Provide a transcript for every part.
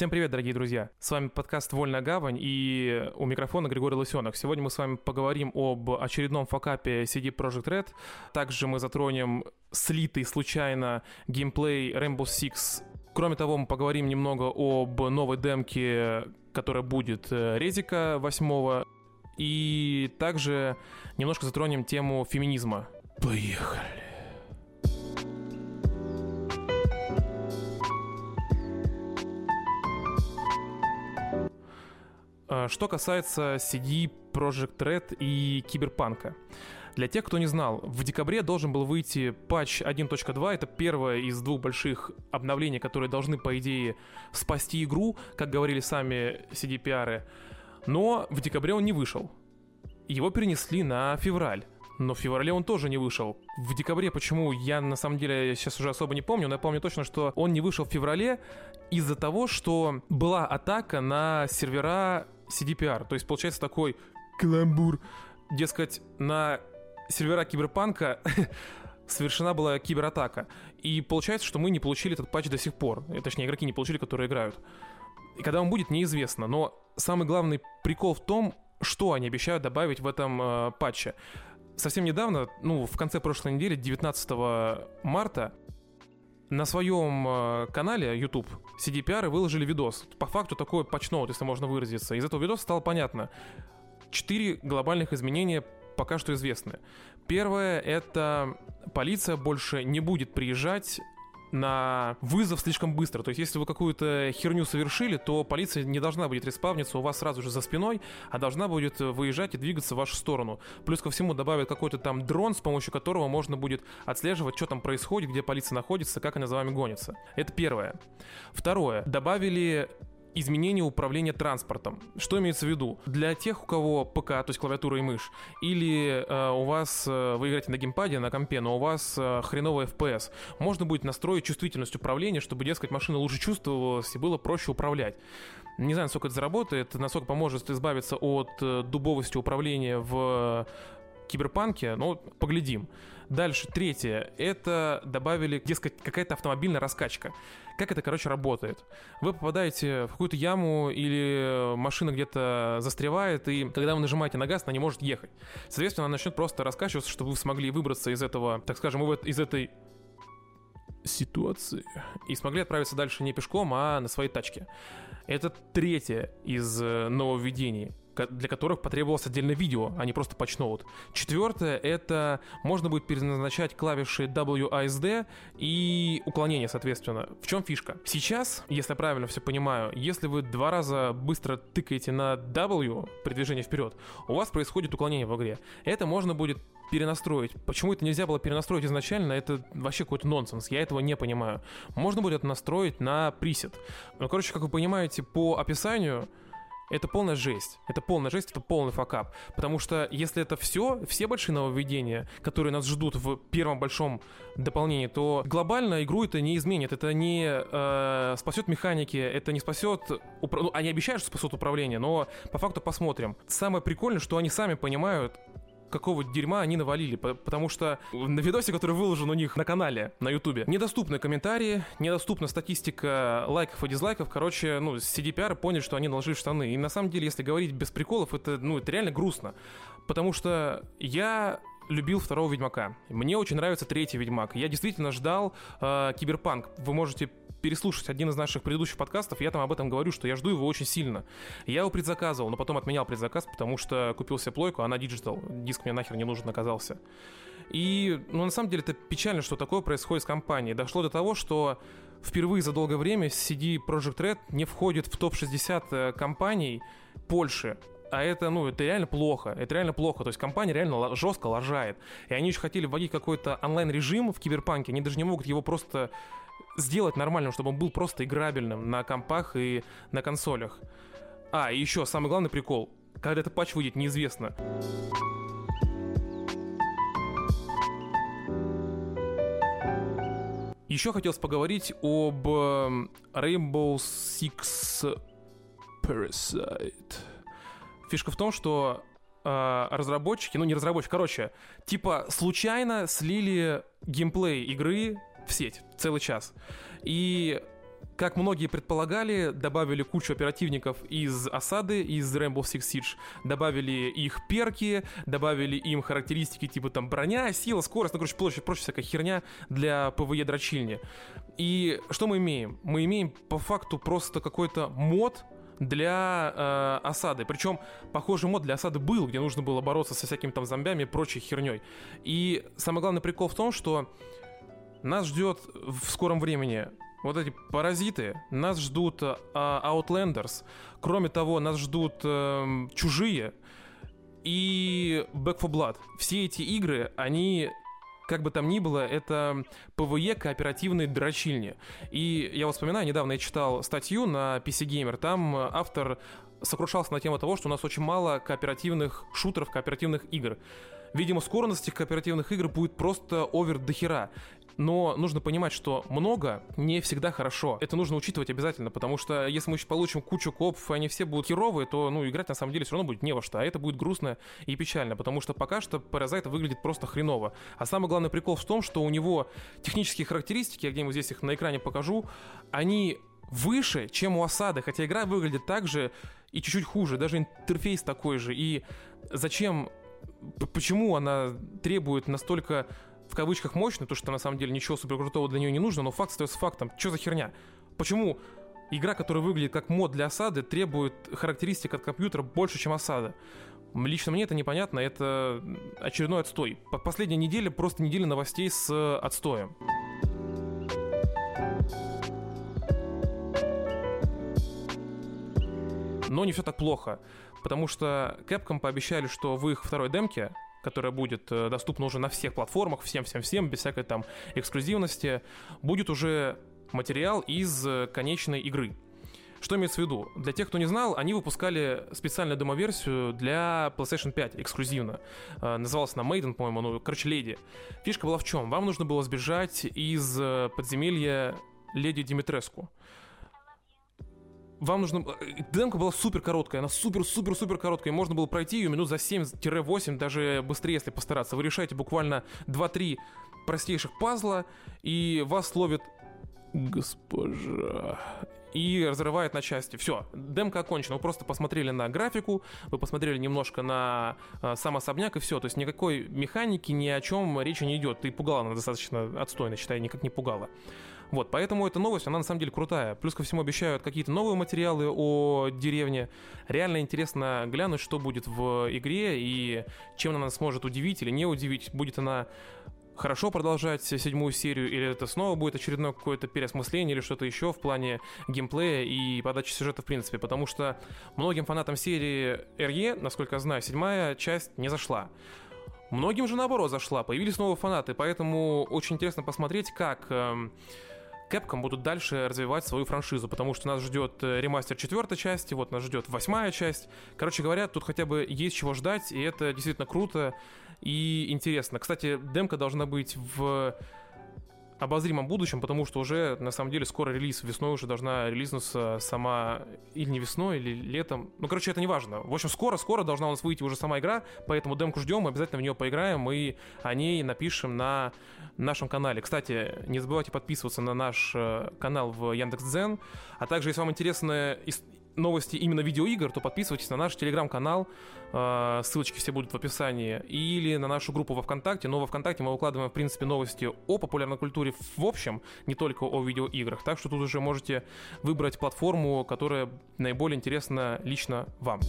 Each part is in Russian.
Всем привет, дорогие друзья! С вами подкаст «Вольная гавань» и у микрофона Григорий Лысенок. Сегодня мы с вами поговорим об очередном факапе CD Projekt Red. Также мы затронем слитый случайно геймплей Rainbow Six. Кроме того, мы поговорим немного об новой демке, которая будет э, Резика 8 и также немножко затронем тему феминизма. Поехали! Что касается CD Project Red и Киберпанка. Для тех, кто не знал, в декабре должен был выйти патч 1.2. Это первое из двух больших обновлений, которые должны, по идее, спасти игру, как говорили сами CDPR. Но в декабре он не вышел. Его перенесли на февраль. Но в феврале он тоже не вышел. В декабре почему, я на самом деле сейчас уже особо не помню, но я помню точно, что он не вышел в феврале из-за того, что была атака на сервера CDPR. То есть получается такой каламбур. Дескать, на сервера Киберпанка совершена была кибератака. И получается, что мы не получили этот патч до сих пор. Э, точнее, игроки не получили, которые играют. И когда он будет, неизвестно. Но самый главный прикол в том, что они обещают добавить в этом э, патче. Совсем недавно, ну, в конце прошлой недели, 19 марта, на своем э, канале YouTube CDPR выложили видос. По факту такой патчноут, если можно выразиться. Из этого видоса стало понятно. Четыре глобальных изменения пока что известны. Первое — это полиция больше не будет приезжать на вызов слишком быстро. То есть, если вы какую-то херню совершили, то полиция не должна будет респавниться у вас сразу же за спиной, а должна будет выезжать и двигаться в вашу сторону. Плюс ко всему добавят какой-то там дрон, с помощью которого можно будет отслеживать, что там происходит, где полиция находится, как она за вами гонится. Это первое. Второе. Добавили изменение управления транспортом. Что имеется в виду? Для тех, у кого ПК, то есть клавиатура и мышь, или э, у вас, э, вы играете на геймпаде, на компе, но у вас э, хреновый FPS, можно будет настроить чувствительность управления, чтобы, дескать, машина лучше чувствовалась и было проще управлять. Не знаю, насколько это заработает, насколько поможет избавиться от э, дубовости управления в киберпанке, ну, поглядим. Дальше, третье, это добавили, дескать, какая-то автомобильная раскачка. Как это, короче, работает? Вы попадаете в какую-то яму или машина где-то застревает, и когда вы нажимаете на газ, она не может ехать. Соответственно, она начнет просто раскачиваться, чтобы вы смогли выбраться из этого, так скажем, из этой ситуации и смогли отправиться дальше не пешком, а на своей тачке. Это третье из э, нововведений для которых потребовалось отдельное видео, а не просто патчноут. Четвертое — это можно будет переназначать клавиши WASD и уклонение, соответственно. В чем фишка? Сейчас, если я правильно все понимаю, если вы два раза быстро тыкаете на W при движении вперед, у вас происходит уклонение в игре. Это можно будет перенастроить. Почему это нельзя было перенастроить изначально, это вообще какой-то нонсенс, я этого не понимаю. Можно будет настроить на пресет. Ну, короче, как вы понимаете, по описанию это полная жесть. Это полная жесть, это полный факап. Потому что если это все, все большие нововведения, которые нас ждут в первом большом дополнении, то глобально игру это не изменит. Это не э, спасет механики, это не спасет... Упра... Ну, они обещают, что спасут управление, но по факту посмотрим. Самое прикольное, что они сами понимают, какого дерьма они навалили, потому что на видосе, который выложен у них на канале, на ютубе, недоступны комментарии, недоступна статистика лайков и дизлайков, короче, ну, CDPR поняли, что они наложили штаны, и на самом деле, если говорить без приколов, это, ну, это реально грустно, потому что я любил второго Ведьмака. Мне очень нравится третий Ведьмак. Я действительно ждал э, Киберпанк. Вы можете переслушать один из наших предыдущих подкастов, я там об этом говорю, что я жду его очень сильно. Я его предзаказывал, но потом отменял предзаказ, потому что купил себе плойку, она диджитал. Диск мне нахер не нужен оказался. И, ну, на самом деле, это печально, что такое происходит с компанией. Дошло до того, что впервые за долгое время CD Projekt Red не входит в топ-60 э, компаний Польши. А это, ну, это реально плохо. Это реально плохо. То есть компания реально жестко лажает. И они еще хотели вводить какой-то онлайн-режим в Киберпанке. Они даже не могут его просто сделать нормальным, чтобы он был просто играбельным на компах и на консолях. А, и еще самый главный прикол. Когда этот патч выйдет, неизвестно. Еще хотелось поговорить об эм, Rainbow Six Parasite. Фишка в том, что э, разработчики, ну не разработчики, короче, типа случайно слили геймплей игры в сеть целый час. И как многие предполагали, добавили кучу оперативников из осады, из Rainbow Six Siege, добавили их перки, добавили им характеристики типа там броня, сила, скорость, ну, короче, прочая, прочая всякая херня для PvE дрочильни. И что мы имеем? Мы имеем по факту просто какой-то мод, для э, осады. Причем похожий мод для осады был, где нужно было бороться со всякими там зомбями и прочей херней. И самый главный прикол в том, что нас ждет в скором времени вот эти паразиты, нас ждут э, Outlanders, кроме того, нас ждут э, чужие и Back for Blood. Все эти игры, они как бы там ни было, это PvE кооперативные дрочильни. И я вот вспоминаю, недавно я читал статью на PC Gamer, там автор сокрушался на тему того, что у нас очень мало кооперативных шутеров, кооперативных игр. Видимо, скорость этих кооперативных игр будет просто овер до хера но нужно понимать, что много не всегда хорошо. Это нужно учитывать обязательно, потому что если мы получим кучу копов, и они все будут херовые, то, ну, играть на самом деле все равно будет не во что, а это будет грустно и печально, потому что пока что Паразайт выглядит просто хреново. А самый главный прикол в том, что у него технические характеристики, я где-нибудь здесь их на экране покажу, они выше, чем у осады, хотя игра выглядит так же и чуть-чуть хуже, даже интерфейс такой же. И зачем, почему она требует настолько в кавычках мощный, то что на самом деле ничего супер крутого для нее не нужно, но факт остается фактом. Что за херня? Почему игра, которая выглядит как мод для осады, требует характеристик от компьютера больше, чем осада? Лично мне это непонятно, это очередной отстой. Последняя неделя просто неделя новостей с отстоем. Но не все так плохо, потому что Capcom пообещали, что в их второй демке которая будет э, доступна уже на всех платформах, всем-всем-всем, без всякой там эксклюзивности, будет уже материал из э, конечной игры. Что имеется в виду? Для тех, кто не знал, они выпускали специальную демо-версию для PlayStation 5 эксклюзивно. Э, называлась она Maiden, по-моему, ну, короче, Леди. Фишка была в чем? Вам нужно было сбежать из подземелья Леди Димитреску вам нужно... Э, демка была супер короткая, она супер-супер-супер короткая, можно было пройти ее минут за 7-8, даже быстрее, если постараться. Вы решаете буквально 2-3 простейших пазла, и вас ловит госпожа и разрывает на части. Все, демка окончена. Вы просто посмотрели на графику, вы посмотрели немножко на э, сам особняк и все. То есть никакой механики, ни о чем речи не идет. Ты пугала она достаточно отстойно, считай, никак не пугала. Вот, поэтому эта новость, она на самом деле крутая. Плюс ко всему обещают какие-то новые материалы о деревне. Реально интересно глянуть, что будет в игре и чем она нас сможет удивить или не удивить. Будет она хорошо продолжать седьмую серию, или это снова будет очередное какое-то переосмысление или что-то еще в плане геймплея и подачи сюжета в принципе, потому что многим фанатам серии RE, насколько я знаю, седьмая часть не зашла. Многим же наоборот зашла, появились новые фанаты, поэтому очень интересно посмотреть, как эм, Capcom будут дальше развивать свою франшизу, потому что нас ждет э, ремастер четвертой части, вот нас ждет восьмая часть. Короче говоря, тут хотя бы есть чего ждать, и это действительно круто и интересно. Кстати, демка должна быть в обозримом будущем, потому что уже, на самом деле, скоро релиз. Весной уже должна релизнуться сама... Или не весной, или летом. Ну, короче, это не важно. В общем, скоро-скоро должна у нас выйти уже сама игра, поэтому демку ждем, обязательно в нее поиграем и о ней напишем на нашем канале. Кстати, не забывайте подписываться на наш э, канал в Яндекс.Дзен, а также, если вам интересны новости именно видеоигр, то подписывайтесь на наш телеграм-канал, э, ссылочки все будут в описании, или на нашу группу во Вконтакте, но во Вконтакте мы выкладываем, в принципе, новости о популярной культуре в общем, не только о видеоиграх, так что тут уже можете выбрать платформу, которая наиболее интересна лично вам.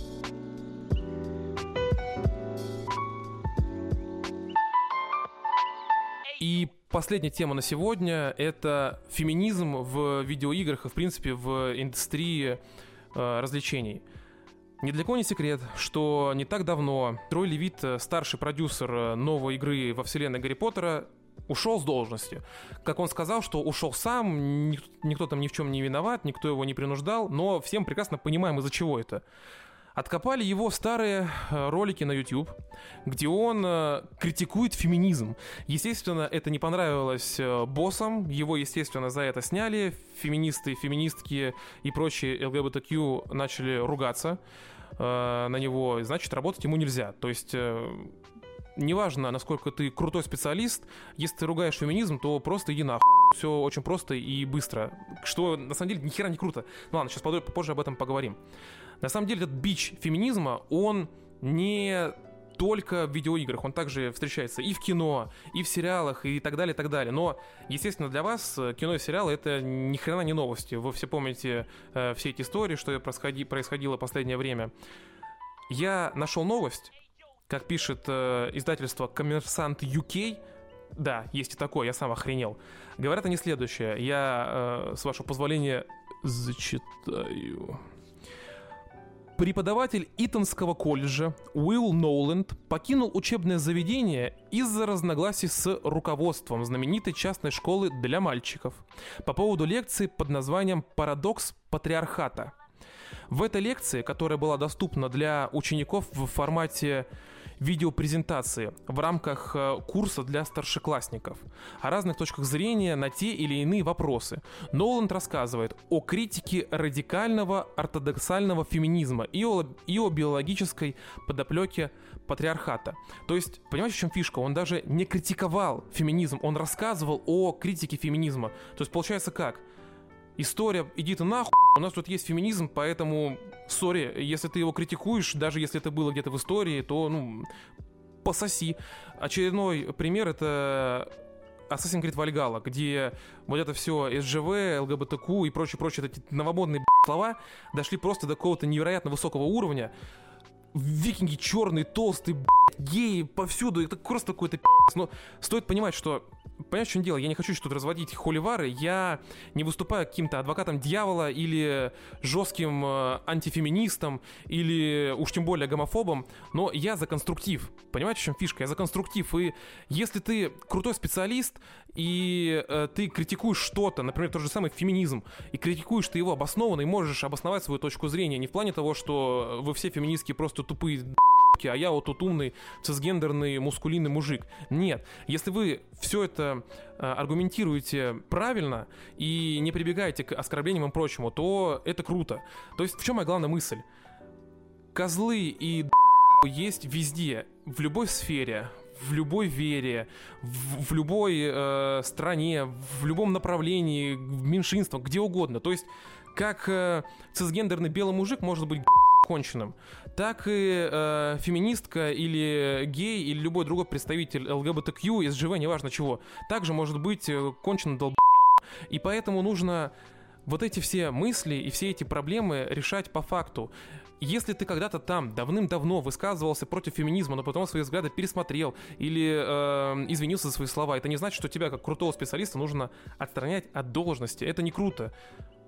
И последняя тема на сегодня — это феминизм в видеоиграх и, в принципе, в индустрии развлечений. Ни для кого не секрет, что не так давно Трой Левит, э, старший продюсер э, новой игры во вселенной Гарри Поттера, ушел с должности. Как он сказал, что ушел сам, никто там ни в чем не виноват, никто его не принуждал, но всем прекрасно понимаем, из-за чего это откопали его старые э, ролики на YouTube, где он э, критикует феминизм. Естественно, это не понравилось э, боссам, его, естественно, за это сняли. Феминисты, феминистки и прочие ЛГБТQ начали ругаться на него, значит, работать ему нельзя. То есть неважно, насколько ты крутой специалист, если ты ругаешь феминизм, то просто иди нахуй. Все очень просто и быстро, что на самом деле ни хера не круто. Ну ладно, сейчас позже об этом поговорим. На самом деле этот бич феминизма, он не только в видеоиграх, он также встречается и в кино, и в сериалах, и так далее, и так далее. Но, естественно, для вас э, кино и сериалы это ни хрена не новости. Вы все помните э, все эти истории, что происходи, происходило последнее время. Я нашел новость, как пишет э, издательство Коммерсант UK, да, есть и такое, я сам охренел. Говорят они следующее. Я, э, с вашего позволения, зачитаю. Преподаватель Итонского колледжа Уилл Ноуленд покинул учебное заведение из-за разногласий с руководством знаменитой частной школы для мальчиков по поводу лекции под названием «Парадокс патриархата». В этой лекции, которая была доступна для учеников в формате видеопрезентации в рамках э, курса для старшеклассников о разных точках зрения на те или иные вопросы. Ноланд рассказывает о критике радикального ортодоксального феминизма и о, и о биологической подоплеке патриархата. То есть, понимаете, в чем фишка? Он даже не критиковал феминизм, он рассказывал о критике феминизма. То есть, получается как? История «иди ты нахуй», у нас тут есть феминизм, поэтому, сори, если ты его критикуешь, даже если это было где-то в истории, то, ну, пососи. Очередной пример — это Assassin's Creed Valhalla, где вот это все СЖВ, ЛГБТК и прочие-прочие эти новомодные слова дошли просто до какого-то невероятно высокого уровня. Викинги черные, толстые, геи повсюду, это просто какой-то Но стоит понимать, что Понимаешь, в чем дело? Я не хочу тут разводить холивары. Я не выступаю каким-то адвокатом дьявола или жестким э, антифеминистом или уж тем более гомофобом, но я за конструктив. Понимаете, в чем фишка? Я за конструктив. И если ты крутой специалист и э, ты критикуешь что-то, например, тот же самый феминизм, и критикуешь ты его обоснованно и можешь обосновать свою точку зрения, не в плане того, что вы все феминистки просто тупые а я вот тут умный цисгендерный мускулинный мужик. Нет. Если вы все это э, аргументируете правильно и не прибегаете к оскорблениям и прочему, то это круто. То есть в чем моя главная мысль? Козлы и есть везде, в любой сфере, в любой вере, в, в любой э, стране, в любом направлении, в меньшинствах, где угодно. То есть, как э, цисгендерный белый мужик может быть конченным, так и э, феминистка или гей или любой другой представитель ЛГБТК, СЖВ, неважно чего, также может быть э, конченным долб... И поэтому нужно вот эти все мысли и все эти проблемы решать по факту. Если ты когда-то там давным-давно высказывался против феминизма, но потом свои взгляды пересмотрел или э, извинился за свои слова, это не значит, что тебя как крутого специалиста нужно отстранять от должности. Это не круто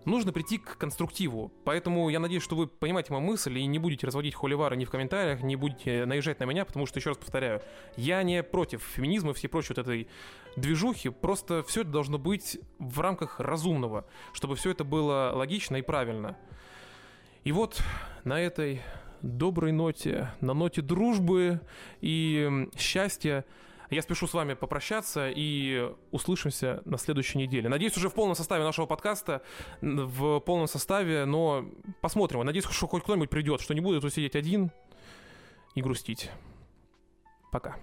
нужно прийти к конструктиву. Поэтому я надеюсь, что вы понимаете мою мысль и не будете разводить холивары ни в комментариях, не будете наезжать на меня, потому что, еще раз повторяю, я не против феминизма и всей прочей вот этой движухи, просто все это должно быть в рамках разумного, чтобы все это было логично и правильно. И вот на этой доброй ноте, на ноте дружбы и счастья я спешу с вами попрощаться и услышимся на следующей неделе. Надеюсь, уже в полном составе нашего подкаста, в полном составе, но посмотрим. Надеюсь, что хоть кто-нибудь придет, что не будет сидеть один и грустить. Пока.